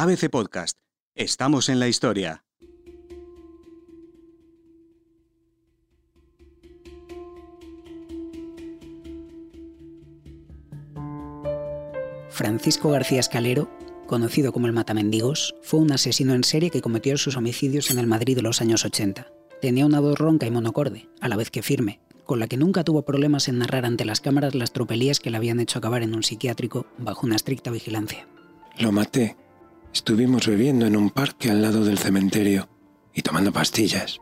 ABC Podcast. Estamos en la historia. Francisco García Escalero, conocido como el Matamendigos, fue un asesino en serie que cometió sus homicidios en el Madrid de los años 80. Tenía una voz ronca y monocorde, a la vez que firme, con la que nunca tuvo problemas en narrar ante las cámaras las tropelías que le habían hecho acabar en un psiquiátrico bajo una estricta vigilancia. Lo maté. Estuvimos bebiendo en un parque al lado del cementerio y tomando pastillas.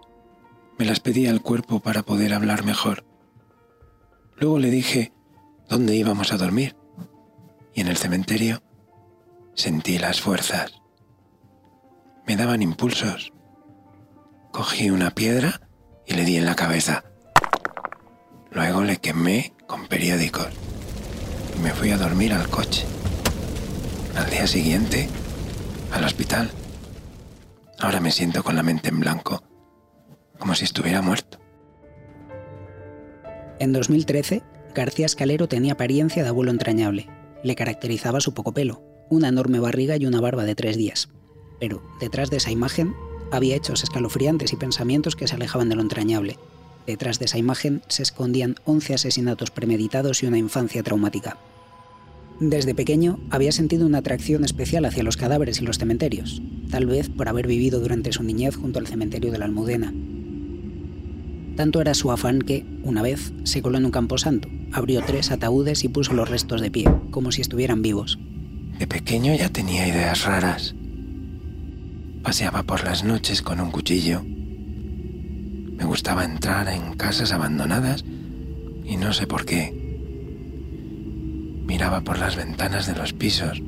Me las pedí al cuerpo para poder hablar mejor. Luego le dije dónde íbamos a dormir y en el cementerio sentí las fuerzas. Me daban impulsos. Cogí una piedra y le di en la cabeza. Luego le quemé con periódicos y me fui a dormir al coche. Al día siguiente, al hospital. Ahora me siento con la mente en blanco, como si estuviera muerto. En 2013, García Escalero tenía apariencia de abuelo entrañable le caracterizaba su poco pelo, una enorme barriga y una barba de tres días. Pero detrás de esa imagen había hechos escalofriantes y pensamientos que se alejaban de lo entrañable. Detrás de esa imagen se escondían 11 asesinatos premeditados y una infancia traumática. Desde pequeño había sentido una atracción especial hacia los cadáveres y los cementerios, tal vez por haber vivido durante su niñez junto al cementerio de la Almudena. Tanto era su afán que, una vez, se coló en un camposanto, abrió tres ataúdes y puso los restos de pie, como si estuvieran vivos. De pequeño ya tenía ideas raras. Paseaba por las noches con un cuchillo. Me gustaba entrar en casas abandonadas y no sé por qué. Miraba por las ventanas de los pisos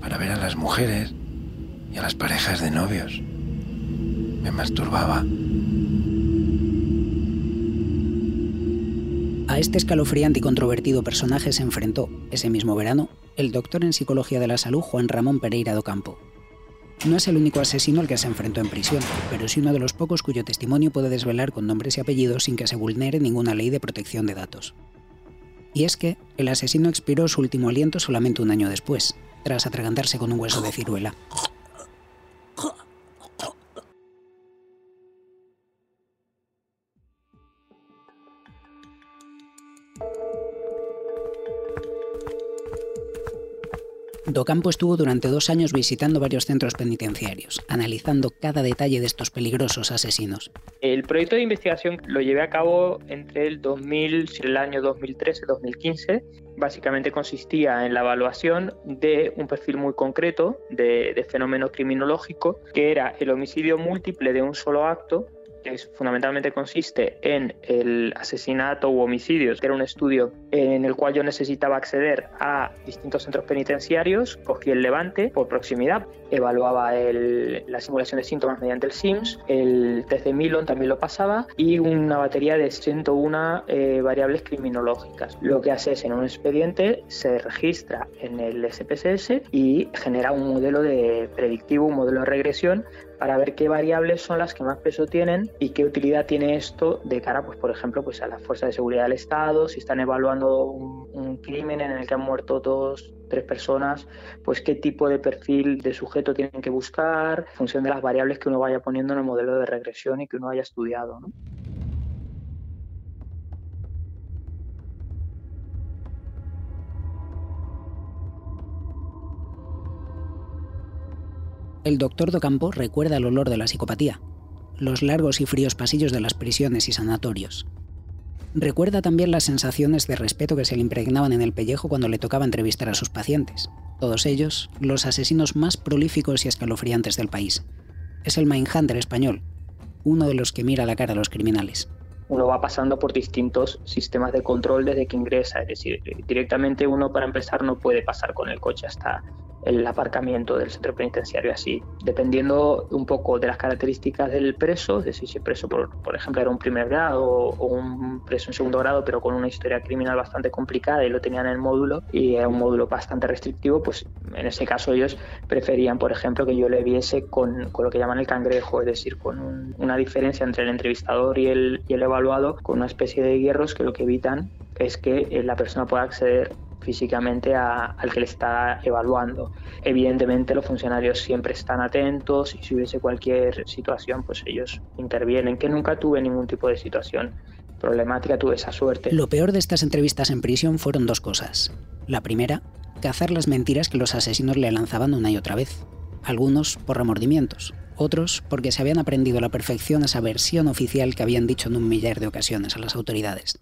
para ver a las mujeres y a las parejas de novios. Me masturbaba. A este escalofriante y controvertido personaje se enfrentó, ese mismo verano, el doctor en Psicología de la Salud Juan Ramón Pereira do Campo. No es el único asesino al que se enfrentó en prisión, pero sí uno de los pocos cuyo testimonio puede desvelar con nombres y apellidos sin que se vulnere ninguna ley de protección de datos. Y es que el asesino expiró su último aliento solamente un año después, tras atragantarse con un hueso de ciruela. Docampo estuvo durante dos años visitando varios centros penitenciarios, analizando cada detalle de estos peligrosos asesinos. El proyecto de investigación lo llevé a cabo entre el 2000 y el año 2013-2015. Básicamente consistía en la evaluación de un perfil muy concreto de, de fenómeno criminológico, que era el homicidio múltiple de un solo acto que fundamentalmente consiste en el asesinato u homicidios, que era un estudio en el cual yo necesitaba acceder a distintos centros penitenciarios, cogí el levante por proximidad, evaluaba la simulación de síntomas mediante el SIMS, el test de Milon también lo pasaba y una batería de 101 eh, variables criminológicas. Lo que hace es en un expediente se registra en el SPSS y genera un modelo de predictivo, un modelo de regresión para ver qué variables son las que más peso tienen y qué utilidad tiene esto de cara, pues, por ejemplo, pues, a las fuerzas de seguridad del Estado, si están evaluando un, crimen en el que han muerto dos, tres personas, pues qué tipo de perfil de sujeto tienen que buscar, en función de las variables que uno vaya poniendo en el modelo de regresión y que uno haya estudiado. ¿no? El doctor Docampo recuerda el olor de la psicopatía, los largos y fríos pasillos de las prisiones y sanatorios. Recuerda también las sensaciones de respeto que se le impregnaban en el pellejo cuando le tocaba entrevistar a sus pacientes, todos ellos los asesinos más prolíficos y escalofriantes del país. Es el Mindhunter español, uno de los que mira la cara a los criminales uno va pasando por distintos sistemas de control desde que ingresa. Es decir, directamente uno para empezar no puede pasar con el coche hasta el aparcamiento del centro penitenciario así, dependiendo un poco de las características del preso, es decir, si el preso, por, por ejemplo, era un primer grado o, un preso en segundo grado, pero con una historia criminal bastante complicada y lo tenían en el módulo y era un módulo bastante restrictivo, pues en ese caso ellos preferían, por ejemplo, que yo le viese con, con lo que llaman el cangrejo, es decir, con una diferencia entre el entrevistador y el, y el evaluado, con una especie de hierros que lo que evitan es que eh, la persona pueda acceder físicamente al que le está evaluando. Evidentemente los funcionarios siempre están atentos y si hubiese cualquier situación, pues ellos intervienen, que nunca tuve ningún tipo de situación problemática, tuve esa suerte. Lo peor de estas entrevistas en prisión fueron dos cosas. La primera, cazar las mentiras que los asesinos le lanzaban una y otra vez. Algunos por remordimientos, otros porque se habían aprendido a la perfección esa versión oficial que habían dicho en un millar de ocasiones a las autoridades.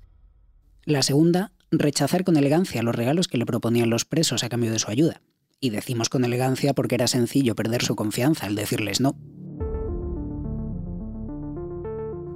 La segunda, rechazar con elegancia los regalos que le proponían los presos a cambio de su ayuda. Y decimos con elegancia porque era sencillo perder su confianza al decirles no.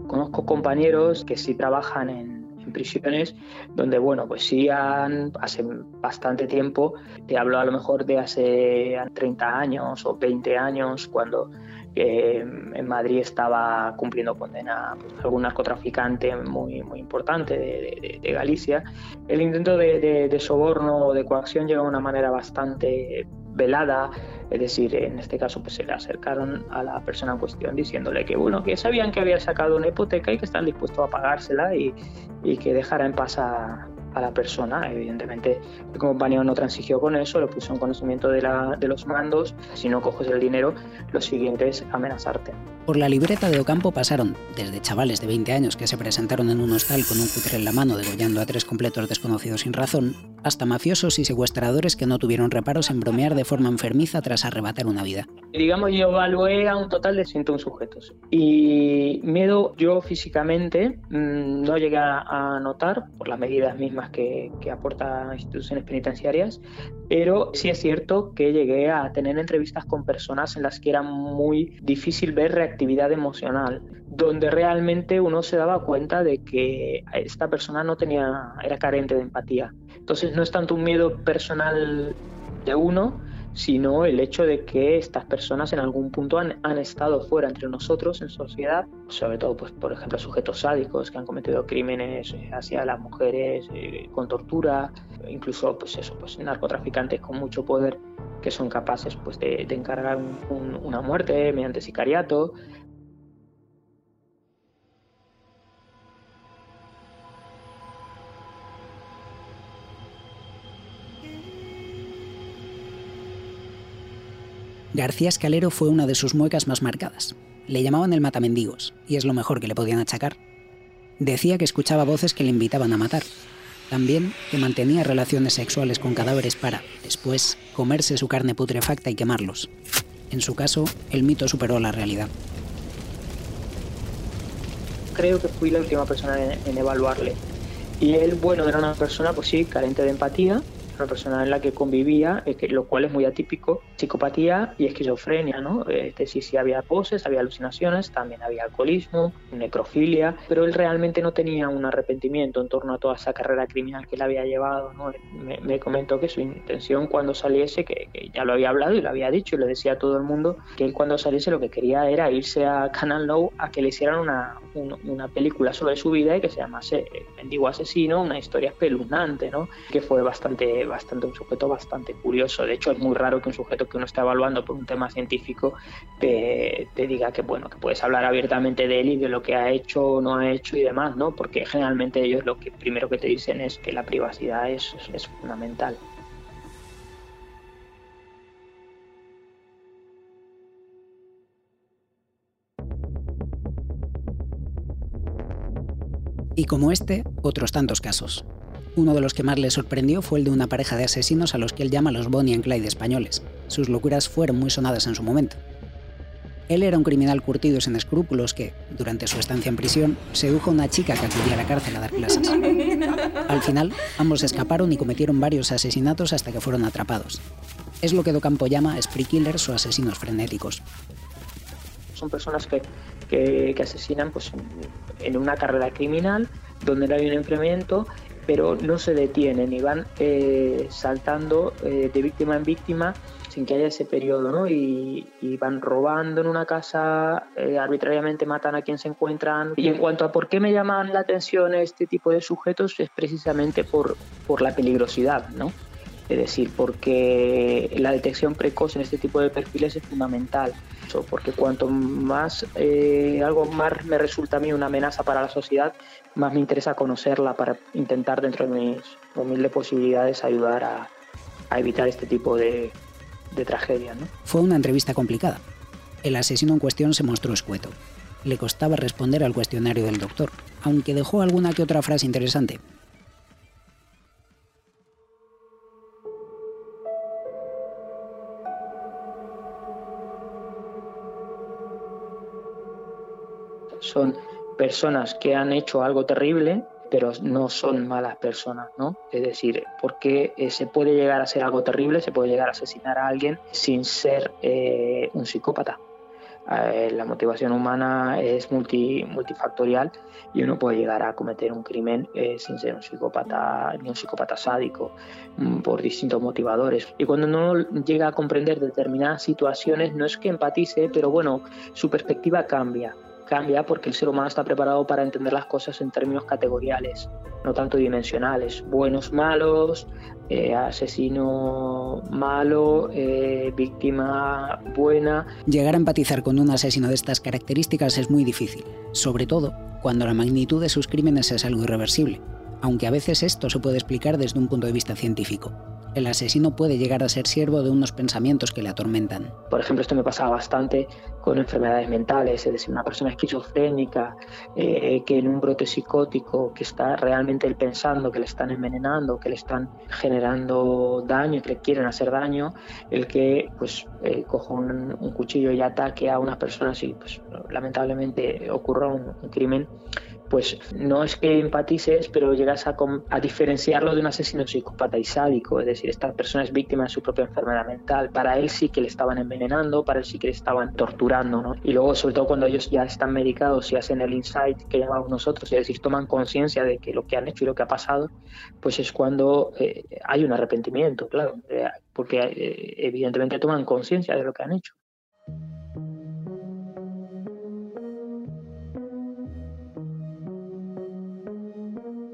Conozco compañeros que sí trabajan en, prisiones donde, bueno, pues sí han, hace bastante tiempo, te hablo a lo mejor de hace 30 años o 20 años, cuando en Madrid estaba cumpliendo condena algún narcotraficante muy, muy importante de, Galicia. El intento de, de, soborno o de coacción llegó de una manera bastante velada, es decir, en este caso pues se le acercaron a la persona en cuestión diciéndole que bueno, que sabían que había sacado una hipoteca y que están dispuestos a pagársela y, y que dejara en paz a, a la persona. Evidentemente, el compañero no transigió con eso, lo puso en conocimiento de, la, de los mandos. Si no coges el dinero, lo siguiente es amenazarte. Por la libreta de Ocampo pasaron desde chavales de 20 años que se presentaron en un hostal con un cutre en la mano degollando a tres completos desconocidos sin razón, hasta mafiosos y secuestradores que no tuvieron reparos en bromear de forma enfermiza tras arrebatar una vida. Digamos, yo evalué a un total de 101 sujetos. Y miedo yo físicamente mm, no llegué a notar por las medidas mismas que, que aportan instituciones penitenciarias, pero sí es cierto que llegué a tener entrevistas con personas en las que era muy difícil ver reactividad emocional, donde realmente uno se daba cuenta de que esta persona no tenía, era carente de empatía. Entonces no es tanto un miedo personal de uno, sino el hecho de que estas personas en algún punto han, estado fuera entre nosotros en sociedad, sobre todo, pues, por ejemplo, sujetos sádicos que han cometido crímenes eh, hacia las mujeres eh, con tortura, incluso pues eso, pues narcotraficantes con mucho poder que son capaces pues, de, encargar una muerte mediante sicariato, García Escalero fue una de sus muecas más marcadas. Le llamaban el matamendigos, y es lo mejor que le podían achacar. Decía que escuchaba voces que le invitaban a matar. También que mantenía relaciones sexuales con cadáveres para, después, comerse su carne putrefacta y quemarlos. En su caso, el mito superó la realidad. Creo que fui la última persona en, evaluarle. Y él, bueno, era una persona, pues sí, carente de empatía, una persona en la que convivía, eh, lo cual es muy atípico, psicopatía y esquizofrenia, ¿no? Este, sí, sí había poses, había alucinaciones, también había alcoholismo, necrofilia, pero él realmente no tenía un arrepentimiento en torno a toda esa carrera criminal que él había llevado, ¿no? Me, comentó que su intención cuando saliese, que, ya lo había hablado y lo había dicho y lo decía a todo el mundo, que él cuando saliese lo que quería era irse a Canal Low a que le hicieran una, una, película sobre su vida y que se llamase Mendigo Asesino, una historia espeluznante, ¿no? Que fue bastante bastante un sujeto bastante curioso. De hecho, es muy raro que un sujeto que uno está evaluando por un tema científico te, diga que bueno, que puedes hablar abiertamente de él y de lo que ha hecho o no ha hecho y demás, ¿no? Porque generalmente ellos lo que primero que te dicen es que la privacidad es, es fundamental. Y como este, otros tantos casos. Uno de los que más le sorprendió fue el de una pareja de asesinos a los que él llama los Bonnie and Clyde españoles. Sus locuras fueron muy sonadas en su momento. Él era un criminal curtido sin escrúpulos que, durante su estancia en prisión, sedujo a una chica que acudía a la cárcel a dar clases. Al final, ambos escaparon y cometieron varios asesinatos hasta que fueron atrapados. Es lo que Docampo llama spree killers o asesinos frenéticos. Son personas que, que, asesinan pues, en una carrera criminal donde no hay un enfriamiento pero no se detienen y van eh, saltando eh, de víctima en víctima sin que haya ese periodo, ¿no? Y, van robando en una casa, eh, arbitrariamente matan a quien se encuentran. Y en cuanto a por qué me llaman la atención este tipo de sujetos, es precisamente por, por la peligrosidad, ¿no? Es decir, porque la detección precoz en este tipo de perfiles es fundamental, porque cuanto más eh, algo más me resulta a mí una amenaza para la sociedad, más me interesa conocerla para intentar dentro de mis humildes posibilidades ayudar a, evitar este tipo de, de tragedias. ¿no? Fue una entrevista complicada. El asesino en cuestión se mostró escueto. Le costaba responder al cuestionario del doctor, aunque dejó alguna que otra frase interesante. Son personas que han hecho algo terrible, pero no son malas personas, ¿no? Es decir, porque eh, se puede llegar a ser algo terrible, se puede llegar a asesinar a alguien sin ser eh, un psicópata. Eh, la motivación humana es multi, multifactorial y uno puede llegar a cometer un crimen sin ser un psicópata ni un psicópata sádico mm, por distintos motivadores. Y cuando uno llega a comprender determinadas situaciones, no es que empatice, pero bueno, su perspectiva cambia cambia porque el ser humano está preparado para entender las cosas en términos categoriales, no tanto dimensionales. Buenos, malos, eh, asesino malo, eh, víctima buena. Llegar a empatizar con un asesino de estas características es muy difícil, sobre todo cuando la magnitud de sus crímenes es algo irreversible, aunque a veces esto se puede explicar desde un punto de vista científico el asesino puede llegar a ser siervo de unos pensamientos que le atormentan. Por ejemplo, esto me pasaba bastante con enfermedades mentales, es decir, una persona esquizofrénica eh, que en un brote psicótico que está realmente pensando que le están envenenando, que le están generando daño, que le quieren hacer daño, el que pues eh, coja un, cuchillo y ataque a una persona y pues lamentablemente ocurra un crimen pues no es que empatices, pero llegas a, diferenciarlo de un asesino psicópata y sádico, es decir, esta persona es víctima de su propia enfermedad mental, para él sí que le estaban envenenando, para él sí que le estaban torturando, ¿no? Y luego, sobre todo cuando ellos ya están medicados y hacen el insight que llamamos nosotros, es decir, toman conciencia de que lo que han hecho y lo que ha pasado, pues es cuando eh, hay un arrepentimiento, claro, eh, porque eh, evidentemente toman conciencia de lo que han hecho.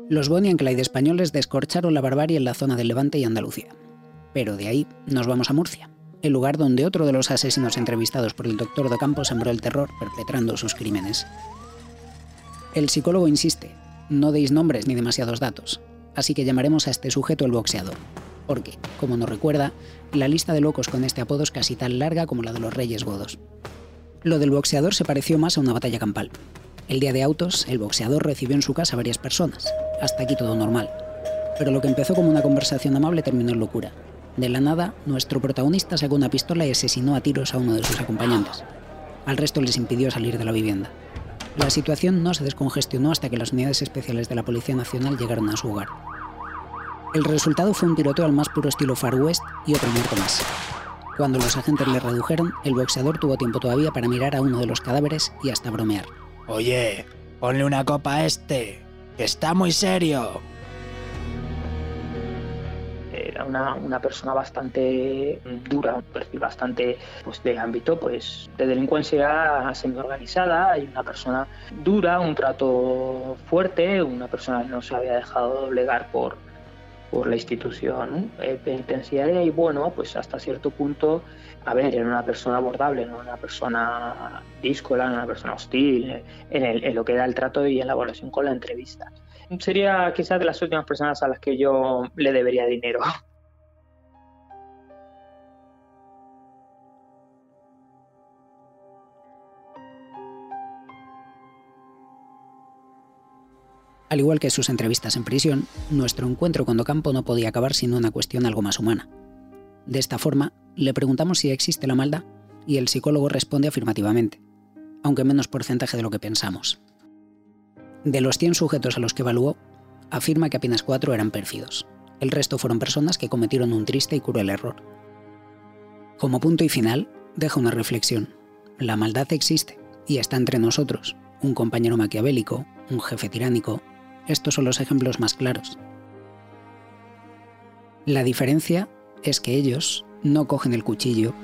Los Bonnie and Clyde españoles descorcharon la barbarie en la zona del Levante y Andalucía. Pero de ahí nos vamos a Murcia, el lugar donde otro de los asesinos entrevistados por el doctor de Campos sembró el terror perpetrando sus crímenes. El psicólogo insiste, no deis nombres ni demasiados datos, así que llamaremos a este sujeto el boxeador, porque, como nos recuerda, la lista de locos con este apodo es casi tan larga como la de los reyes godos. Lo del boxeador se pareció más a una batalla campal. El día de autos, el boxeador recibió en su casa varias personas, hasta aquí todo normal. Pero lo que empezó como una conversación amable terminó en locura. De la nada, nuestro protagonista sacó una pistola y asesinó a tiros a uno de sus acompañantes. Al resto les impidió salir de la vivienda. La situación no se descongestionó hasta que las unidades especiales de la Policía Nacional llegaron a su hogar. El resultado fue un tiroteo al más puro estilo Far West y otro muerto más. Cuando los agentes le redujeron, el boxeador tuvo tiempo todavía para mirar a uno de los cadáveres y hasta bromear. Oye, ponle una copa a este, Está muy serio. Era una, persona bastante dura, un perfil bastante pues, de ámbito pues, de delincuencia semi-organizada y una persona dura, un trato fuerte, una persona que no se había dejado doblegar por, por la institución eh, penitenciaria y bueno, pues hasta cierto punto, a ver, era una persona abordable, no una persona díscola, una persona hostil en, en lo que era el trato y en la evaluación con la entrevista. Sería quizás de las últimas personas a las que yo le debería dinero. Al igual que sus entrevistas en prisión, nuestro encuentro con Docampo no podía acabar sin una cuestión algo más humana. De esta forma, le preguntamos si existe la maldad y el psicólogo responde afirmativamente, aunque menos porcentaje de lo que pensamos. De los 100 sujetos a los que evaluó, afirma que apenas cuatro eran pérfidos. El resto fueron personas que cometieron un triste y cruel error. Como punto y final, deja una reflexión. La maldad existe y está entre nosotros. Un compañero maquiavélico, un jefe tiránico, estos son los ejemplos más claros. La diferencia es que ellos no cogen el cuchillo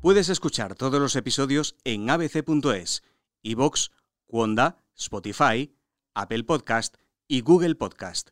Puedes escuchar todos los episodios en abc.es, iVox, Wanda, Spotify, Apple Podcast y Google Podcast.